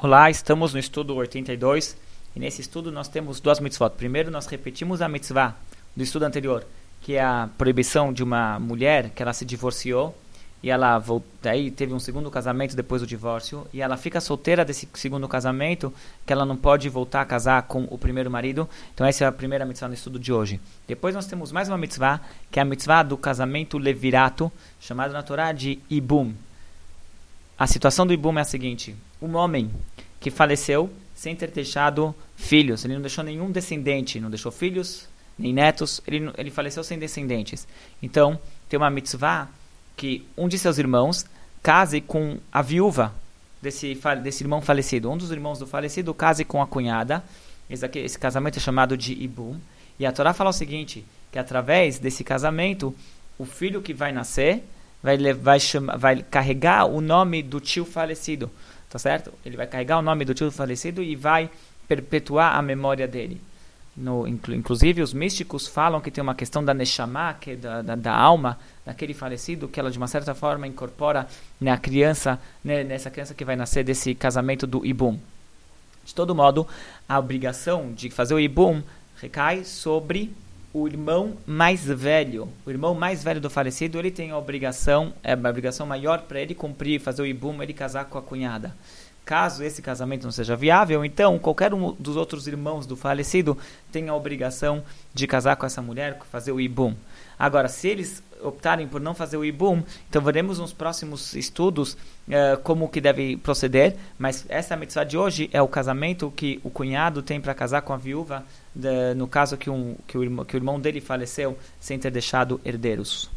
Olá, estamos no estudo 82 e nesse estudo nós temos duas mitzvot. Primeiro, nós repetimos a mitzvah do estudo anterior, que é a proibição de uma mulher que ela se divorciou e ela daí teve um segundo casamento depois do divórcio e ela fica solteira desse segundo casamento que ela não pode voltar a casar com o primeiro marido. Então essa é a primeira mitzvah no estudo de hoje. Depois nós temos mais uma mitzvah, que é a mitzvah do casamento levirato, chamado na Torá de ibum. A situação do ibum é a seguinte: um homem que faleceu sem ter deixado filhos, ele não deixou nenhum descendente, não deixou filhos nem netos, ele, ele faleceu sem descendentes. Então, tem uma mitzvah que um de seus irmãos case com a viúva desse, desse irmão falecido. Um dos irmãos do falecido case com a cunhada. Esse, aqui, esse casamento é chamado de ibum. E a Torá fala o seguinte, que através desse casamento, o filho que vai nascer vai, vai, chama, vai carregar o nome do tio falecido tá certo? Ele vai carregar o nome do tio falecido e vai perpetuar a memória dele. No, inclusive, os místicos falam que tem uma questão da neshama, que é da, da, da, alma daquele falecido, que ela de uma certa forma incorpora na criança, né, nessa criança que vai nascer desse casamento do ibum. De todo modo, a obrigação de fazer o ibum recai sobre o irmão mais velho, o irmão mais velho do falecido, ele tem a obrigação, é uma obrigação maior para ele cumprir, fazer o ibum, ele casar com a cunhada. Caso esse casamento não seja viável, então qualquer um dos outros irmãos do falecido tem a obrigação de casar com essa mulher, fazer o ibum. Agora, se eles optarem por não fazer o ibum, então veremos nos próximos estudos uh, como que deve proceder, mas essa mitzvah de hoje é o casamento que o cunhado tem para casar com a viúva, de, no caso que, um, que, o, que o irmão dele faleceu sem ter deixado herdeiros.